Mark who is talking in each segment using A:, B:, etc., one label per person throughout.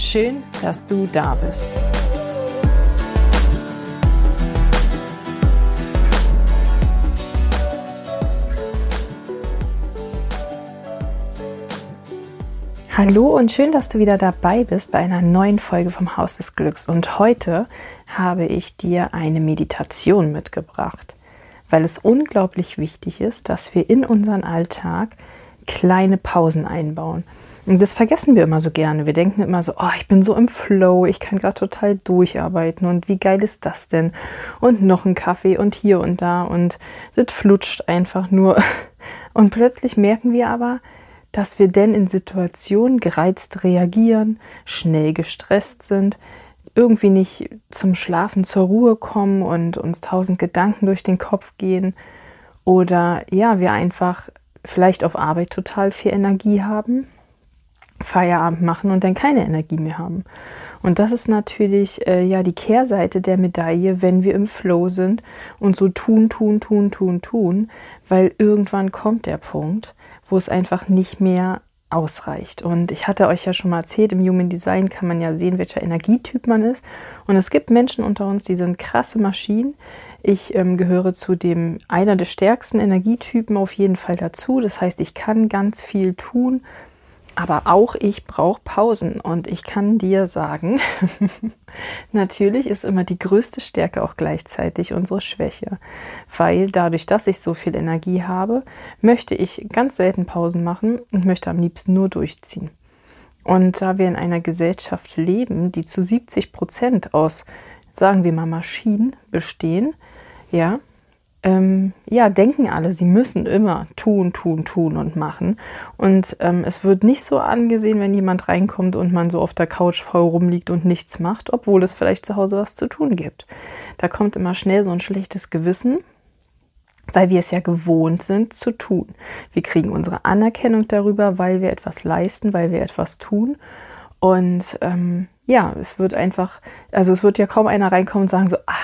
A: Schön, dass du da bist. Hallo und schön, dass du wieder dabei bist bei einer neuen Folge vom Haus des Glücks. Und heute habe ich dir eine Meditation mitgebracht, weil es unglaublich wichtig ist, dass wir in unseren Alltag kleine Pausen einbauen. Das vergessen wir immer so gerne. Wir denken immer so, oh, ich bin so im Flow, ich kann gerade total durcharbeiten und wie geil ist das denn? Und noch ein Kaffee und hier und da und das flutscht einfach nur. Und plötzlich merken wir aber, dass wir denn in Situationen gereizt reagieren, schnell gestresst sind, irgendwie nicht zum Schlafen zur Ruhe kommen und uns tausend Gedanken durch den Kopf gehen oder ja, wir einfach vielleicht auf Arbeit total viel Energie haben Feierabend machen und dann keine Energie mehr haben. Und das ist natürlich äh, ja die Kehrseite der Medaille, wenn wir im Flow sind und so tun, tun, tun, tun, tun, weil irgendwann kommt der Punkt, wo es einfach nicht mehr ausreicht. Und ich hatte euch ja schon mal erzählt, im Human Design kann man ja sehen, welcher Energietyp man ist. Und es gibt Menschen unter uns, die sind krasse Maschinen. Ich ähm, gehöre zu dem einer der stärksten Energietypen auf jeden Fall dazu. Das heißt, ich kann ganz viel tun, aber auch ich brauche Pausen und ich kann dir sagen, natürlich ist immer die größte Stärke auch gleichzeitig unsere Schwäche, weil dadurch, dass ich so viel Energie habe, möchte ich ganz selten Pausen machen und möchte am liebsten nur durchziehen. Und da wir in einer Gesellschaft leben, die zu 70 Prozent aus, sagen wir mal, Maschinen bestehen, ja, ähm, ja, denken alle, sie müssen immer tun, tun, tun und machen. Und ähm, es wird nicht so angesehen, wenn jemand reinkommt und man so auf der Couch faul rumliegt und nichts macht, obwohl es vielleicht zu Hause was zu tun gibt. Da kommt immer schnell so ein schlechtes Gewissen, weil wir es ja gewohnt sind zu tun. Wir kriegen unsere Anerkennung darüber, weil wir etwas leisten, weil wir etwas tun. Und ähm, ja, es wird einfach, also es wird ja kaum einer reinkommen und sagen so, ah,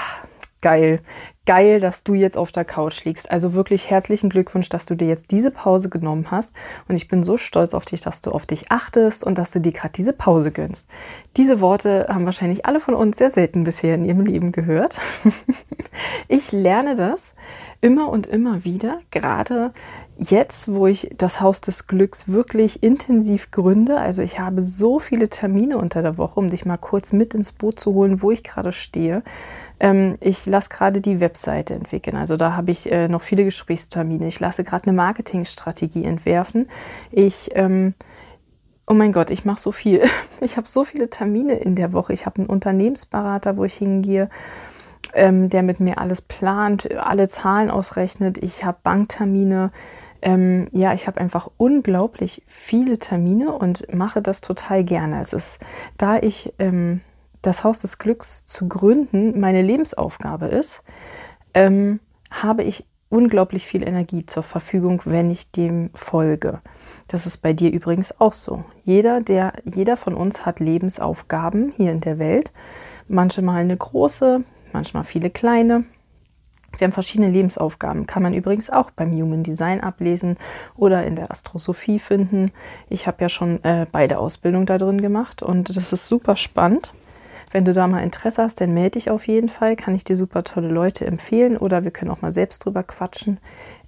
A: geil, geil, dass du jetzt auf der Couch liegst. Also wirklich herzlichen Glückwunsch, dass du dir jetzt diese Pause genommen hast. Und ich bin so stolz auf dich, dass du auf dich achtest und dass du dir gerade diese Pause gönnst. Diese Worte haben wahrscheinlich alle von uns sehr selten bisher in ihrem Leben gehört. ich lerne das immer und immer wieder, gerade jetzt, wo ich das Haus des Glücks wirklich intensiv gründe, also ich habe so viele Termine unter der Woche, um dich mal kurz mit ins Boot zu holen, wo ich gerade stehe. Ähm, ich lasse gerade die Webseite entwickeln, also da habe ich äh, noch viele Gesprächstermine. Ich lasse gerade eine Marketingstrategie entwerfen. Ich ähm, Oh mein Gott, ich mache so viel. Ich habe so viele Termine in der Woche. Ich habe einen Unternehmensberater, wo ich hingehe ähm, der mit mir alles plant, alle Zahlen ausrechnet. Ich habe Banktermine. Ähm, ja, ich habe einfach unglaublich viele Termine und mache das total gerne. Es ist, da ich ähm, das Haus des Glücks zu gründen meine Lebensaufgabe ist, ähm, habe ich unglaublich viel Energie zur Verfügung, wenn ich dem folge. Das ist bei dir übrigens auch so. Jeder, der, jeder von uns hat Lebensaufgaben hier in der Welt. Manchmal eine große, manchmal viele kleine. Wir haben verschiedene Lebensaufgaben, kann man übrigens auch beim Human Design ablesen oder in der Astrosophie finden. Ich habe ja schon äh, beide Ausbildungen da drin gemacht und das ist super spannend. Wenn du da mal Interesse hast, dann melde dich auf jeden Fall. Kann ich dir super tolle Leute empfehlen oder wir können auch mal selbst drüber quatschen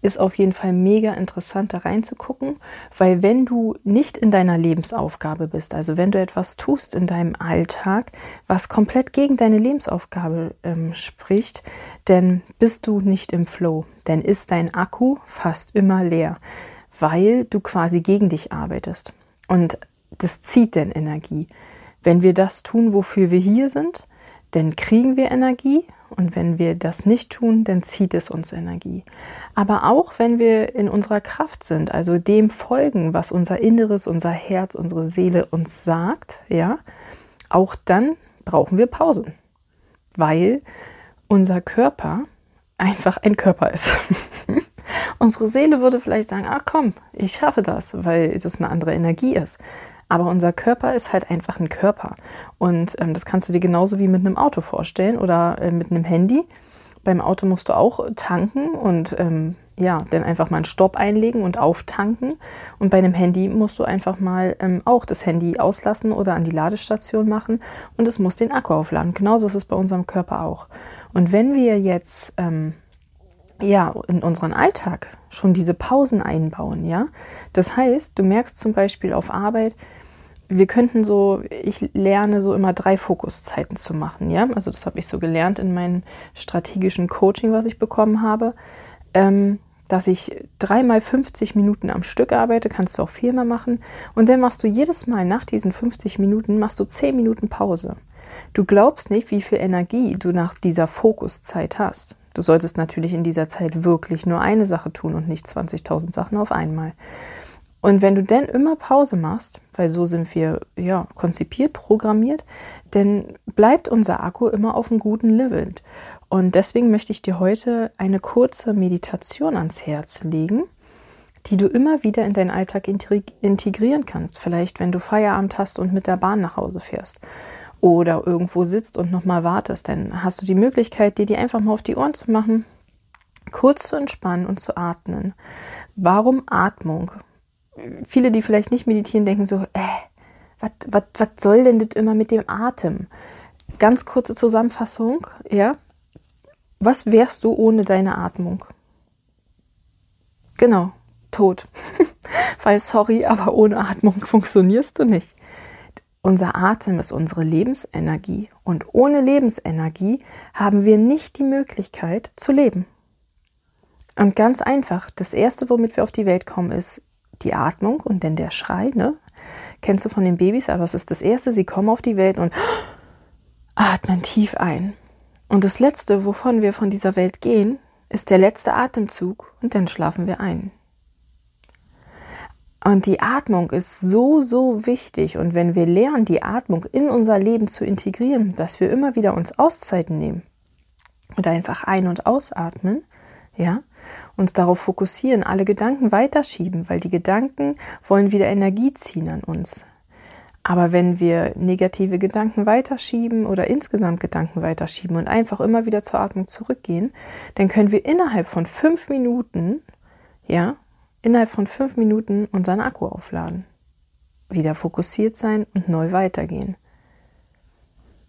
A: ist auf jeden Fall mega interessant, da reinzugucken, weil wenn du nicht in deiner Lebensaufgabe bist, also wenn du etwas tust in deinem Alltag, was komplett gegen deine Lebensaufgabe ähm, spricht, dann bist du nicht im Flow, dann ist dein Akku fast immer leer, weil du quasi gegen dich arbeitest. Und das zieht dann Energie. Wenn wir das tun, wofür wir hier sind, dann kriegen wir Energie und wenn wir das nicht tun, dann zieht es uns Energie. Aber auch wenn wir in unserer Kraft sind, also dem folgen, was unser Inneres, unser Herz, unsere Seele uns sagt, ja, auch dann brauchen wir Pausen, weil unser Körper einfach ein Körper ist. Unsere Seele würde vielleicht sagen, ach komm, ich schaffe das, weil das eine andere Energie ist. Aber unser Körper ist halt einfach ein Körper. Und ähm, das kannst du dir genauso wie mit einem Auto vorstellen oder äh, mit einem Handy. Beim Auto musst du auch tanken und ähm, ja, dann einfach mal einen Stopp einlegen und auftanken. Und bei einem Handy musst du einfach mal ähm, auch das Handy auslassen oder an die Ladestation machen und es muss den Akku aufladen. Genauso ist es bei unserem Körper auch. Und wenn wir jetzt ähm, ja in unseren Alltag schon diese Pausen einbauen, ja, das heißt, du merkst zum Beispiel auf Arbeit, wir könnten so, ich lerne so immer drei Fokuszeiten zu machen, ja. Also das habe ich so gelernt in meinem strategischen Coaching, was ich bekommen habe. Ähm, dass ich dreimal 50 Minuten am Stück arbeite, kannst du auch viermal machen. Und dann machst du jedes Mal nach diesen 50 Minuten, machst du 10 Minuten Pause. Du glaubst nicht, wie viel Energie du nach dieser Fokuszeit hast. Du solltest natürlich in dieser Zeit wirklich nur eine Sache tun und nicht 20.000 Sachen auf einmal. Und wenn du dann immer Pause machst, weil so sind wir ja konzipiert, programmiert, dann bleibt unser Akku immer auf einem guten Level. Und deswegen möchte ich dir heute eine kurze Meditation ans Herz legen, die du immer wieder in deinen Alltag integrieren kannst. Vielleicht, wenn du Feierabend hast und mit der Bahn nach Hause fährst oder irgendwo sitzt und nochmal wartest, dann hast du die Möglichkeit, dir die einfach mal auf die Ohren zu machen, kurz zu entspannen und zu atmen. Warum Atmung? Viele, die vielleicht nicht meditieren, denken so, äh, was soll denn das immer mit dem Atem? Ganz kurze Zusammenfassung, ja, was wärst du ohne deine Atmung? Genau, tot. Weil, sorry, aber ohne Atmung funktionierst du nicht. Unser Atem ist unsere Lebensenergie und ohne Lebensenergie haben wir nicht die Möglichkeit zu leben. Und ganz einfach, das Erste, womit wir auf die Welt kommen, ist die Atmung und dann der Schrei. Ne? Kennst du von den Babys, aber es ist das Erste, sie kommen auf die Welt und atmen tief ein. Und das Letzte, wovon wir von dieser Welt gehen, ist der letzte Atemzug und dann schlafen wir ein. Und die Atmung ist so, so wichtig. Und wenn wir lernen, die Atmung in unser Leben zu integrieren, dass wir immer wieder uns Auszeiten nehmen und einfach ein- und ausatmen, ja, uns darauf fokussieren, alle Gedanken weiterschieben, weil die Gedanken wollen wieder Energie ziehen an uns. Aber wenn wir negative Gedanken weiterschieben oder insgesamt Gedanken weiterschieben und einfach immer wieder zur Atmung zurückgehen, dann können wir innerhalb von fünf Minuten, ja, innerhalb von fünf Minuten unseren Akku aufladen. Wieder fokussiert sein und neu weitergehen.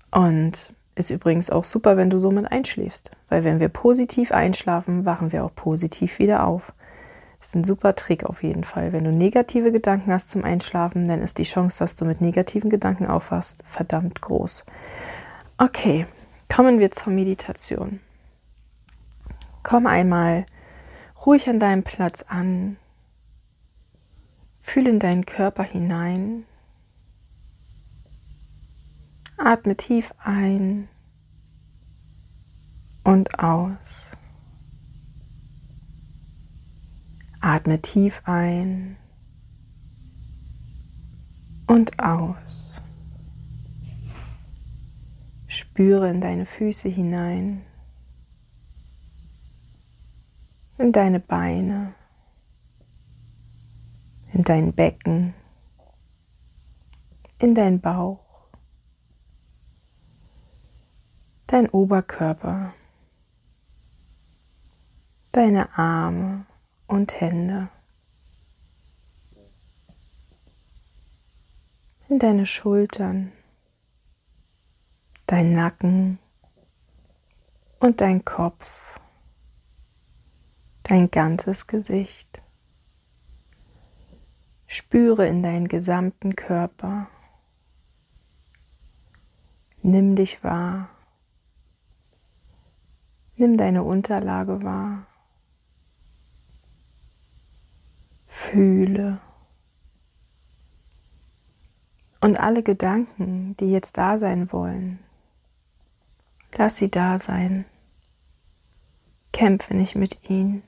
A: Und ist übrigens auch super, wenn du somit einschläfst, weil wenn wir positiv einschlafen, wachen wir auch positiv wieder auf. Das ist ein super Trick auf jeden Fall. Wenn du negative Gedanken hast zum Einschlafen, dann ist die Chance, dass du mit negativen Gedanken aufwachst, verdammt groß. Okay, kommen wir zur Meditation. Komm einmal ruhig an deinem Platz an. Fühl in deinen Körper hinein. Atme tief ein und aus. Atme tief ein und aus. Spüre in deine Füße hinein, in deine Beine, in dein Becken, in dein Bauch, dein Oberkörper, deine Arme und Hände. In deine Schultern, dein Nacken und dein Kopf, dein ganzes Gesicht. Spüre in deinen gesamten Körper. Nimm dich wahr. Nimm deine Unterlage wahr. fühle. Und alle Gedanken, die jetzt da sein wollen, lass sie da sein. Kämpfe nicht mit ihnen.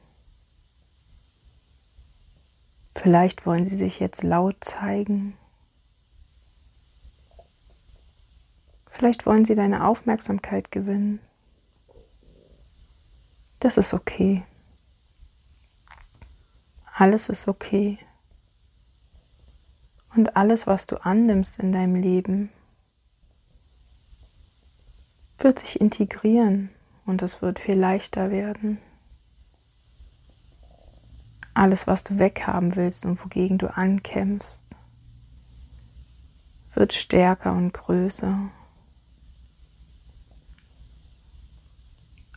A: Vielleicht wollen sie sich jetzt laut zeigen. Vielleicht wollen sie deine Aufmerksamkeit gewinnen. Das ist okay. Alles ist okay. Und alles, was du annimmst in deinem Leben, wird sich integrieren und es wird viel leichter werden. Alles, was du weghaben willst und wogegen du ankämpfst, wird stärker und größer.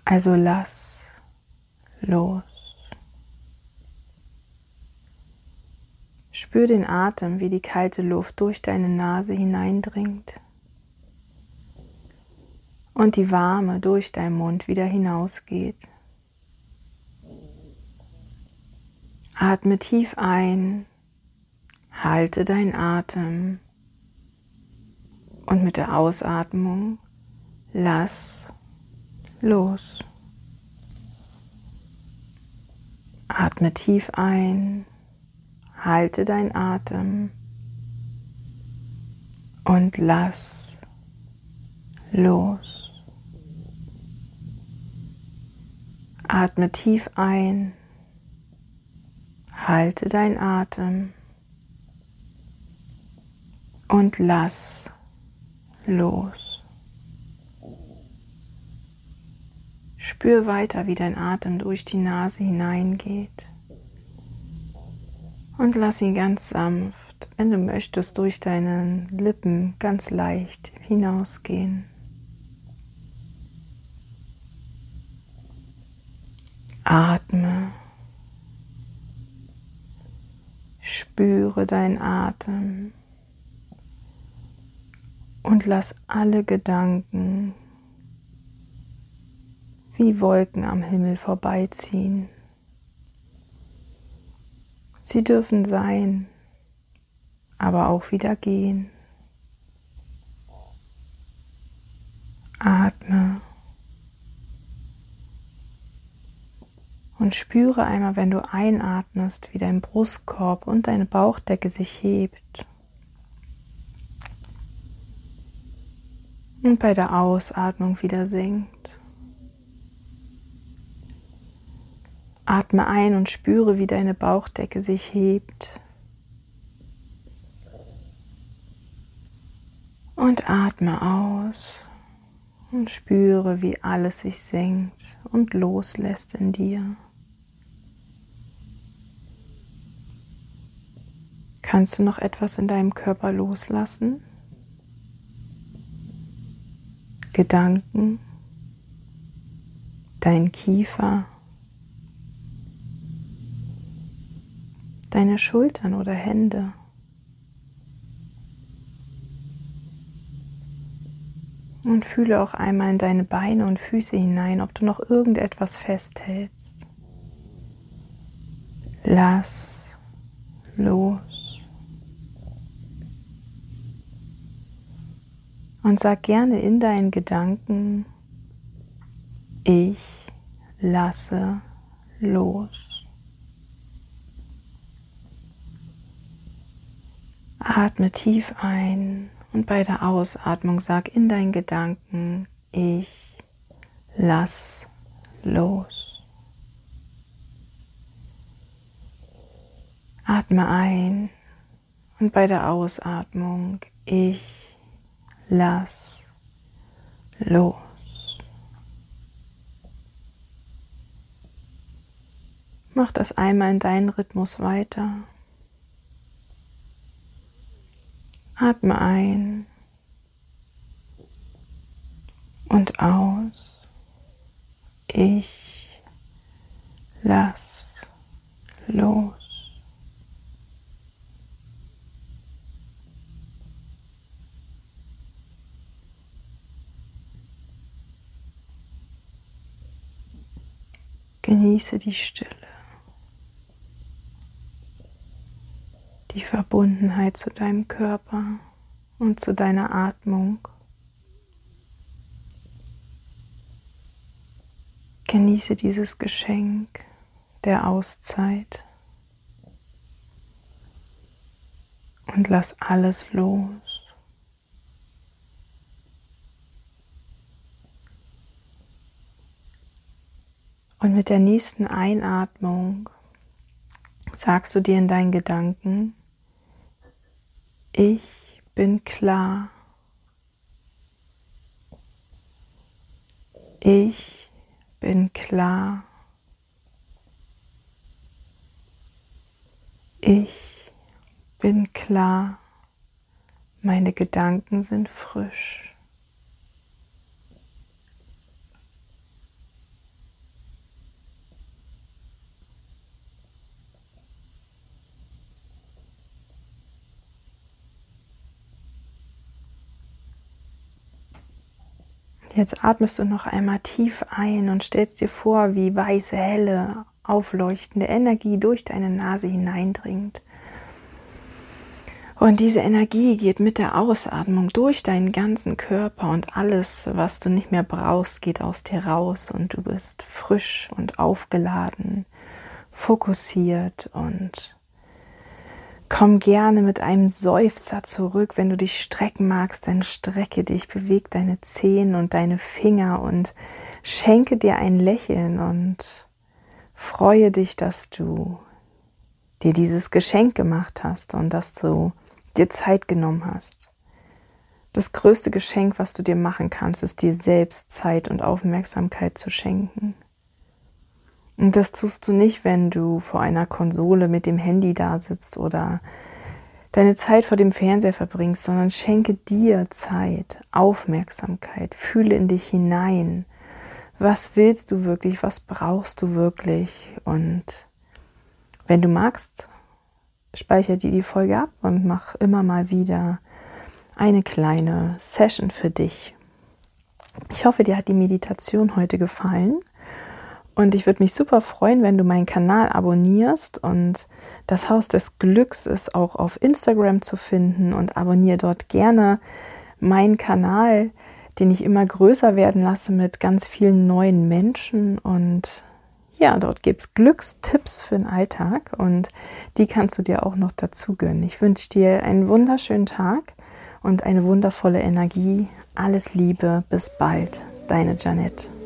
A: Also lass los. Spür den Atem, wie die kalte Luft durch deine Nase hineindringt und die warme durch deinen Mund wieder hinausgeht. Atme tief ein, halte deinen Atem. Und mit der Ausatmung lass los. Atme tief ein, halte deinen Atem. Und lass los. Atme tief ein, halte deinen Atem und lass los. Spür weiter, wie dein Atem durch die Nase hineingeht. Und lass ihn ganz sanft, wenn du möchtest, durch deine Lippen ganz leicht hinausgehen. Atme. Spüre deinen Atem und lass alle Gedanken wie Wolken am Himmel vorbeiziehen. Sie dürfen sein, aber auch wieder gehen. Atme und spüre einmal, wenn du einatmest, wie dein Brustkorb und deine Bauchdecke sich hebt. Und bei der Ausatmung wieder sinkt. Atme ein und spüre, wie deine Bauchdecke sich hebt. Und atme aus und spüre, wie alles sich senkt und loslässt in dir. Kannst du noch etwas in deinem Körper loslassen? Gedanken, dein Kiefer, deine Schultern oder Hände. Und fühle auch einmal in deine Beine und Füße hinein, ob du noch irgendetwas festhältst. Lass los. Und sag gerne in deinen Gedanken, ich lasse los. Atme tief ein und bei der Ausatmung sag in deinen Gedanken, ich lass los. Atme ein und bei der Ausatmung, ich lass los. Mach das einmal in deinen Rhythmus weiter. Atme ein und aus. Ich lass los. Genieße die Stille. die Verbundenheit zu deinem Körper und zu deiner Atmung. Genieße dieses Geschenk der Auszeit und lass alles los. Und mit der nächsten Einatmung sagst du dir in deinen Gedanken, ich bin klar. Ich bin klar. Ich bin klar. Meine Gedanken sind frisch. Jetzt atmest du noch einmal tief ein und stellst dir vor, wie weiße, helle, aufleuchtende Energie durch deine Nase hineindringt. Und diese Energie geht mit der Ausatmung durch deinen ganzen Körper und alles, was du nicht mehr brauchst, geht aus dir raus und du bist frisch und aufgeladen, fokussiert und Komm gerne mit einem Seufzer zurück. Wenn du dich strecken magst, dann strecke dich, beweg deine Zehen und deine Finger und schenke dir ein Lächeln und freue dich, dass du dir dieses Geschenk gemacht hast und dass du dir Zeit genommen hast. Das größte Geschenk, was du dir machen kannst, ist dir selbst Zeit und Aufmerksamkeit zu schenken. Und das tust du nicht, wenn du vor einer Konsole mit dem Handy da sitzt oder deine Zeit vor dem Fernseher verbringst, sondern schenke dir Zeit, Aufmerksamkeit, fühle in dich hinein. Was willst du wirklich? Was brauchst du wirklich? Und wenn du magst, speicher dir die Folge ab und mach immer mal wieder eine kleine Session für dich. Ich hoffe, dir hat die Meditation heute gefallen. Und ich würde mich super freuen, wenn du meinen Kanal abonnierst. Und das Haus des Glücks ist auch auf Instagram zu finden. Und abonniere dort gerne meinen Kanal, den ich immer größer werden lasse mit ganz vielen neuen Menschen. Und ja, dort gibt es Glückstipps für den Alltag. Und die kannst du dir auch noch dazu gönnen. Ich wünsche dir einen wunderschönen Tag und eine wundervolle Energie. Alles Liebe. Bis bald. Deine Janette.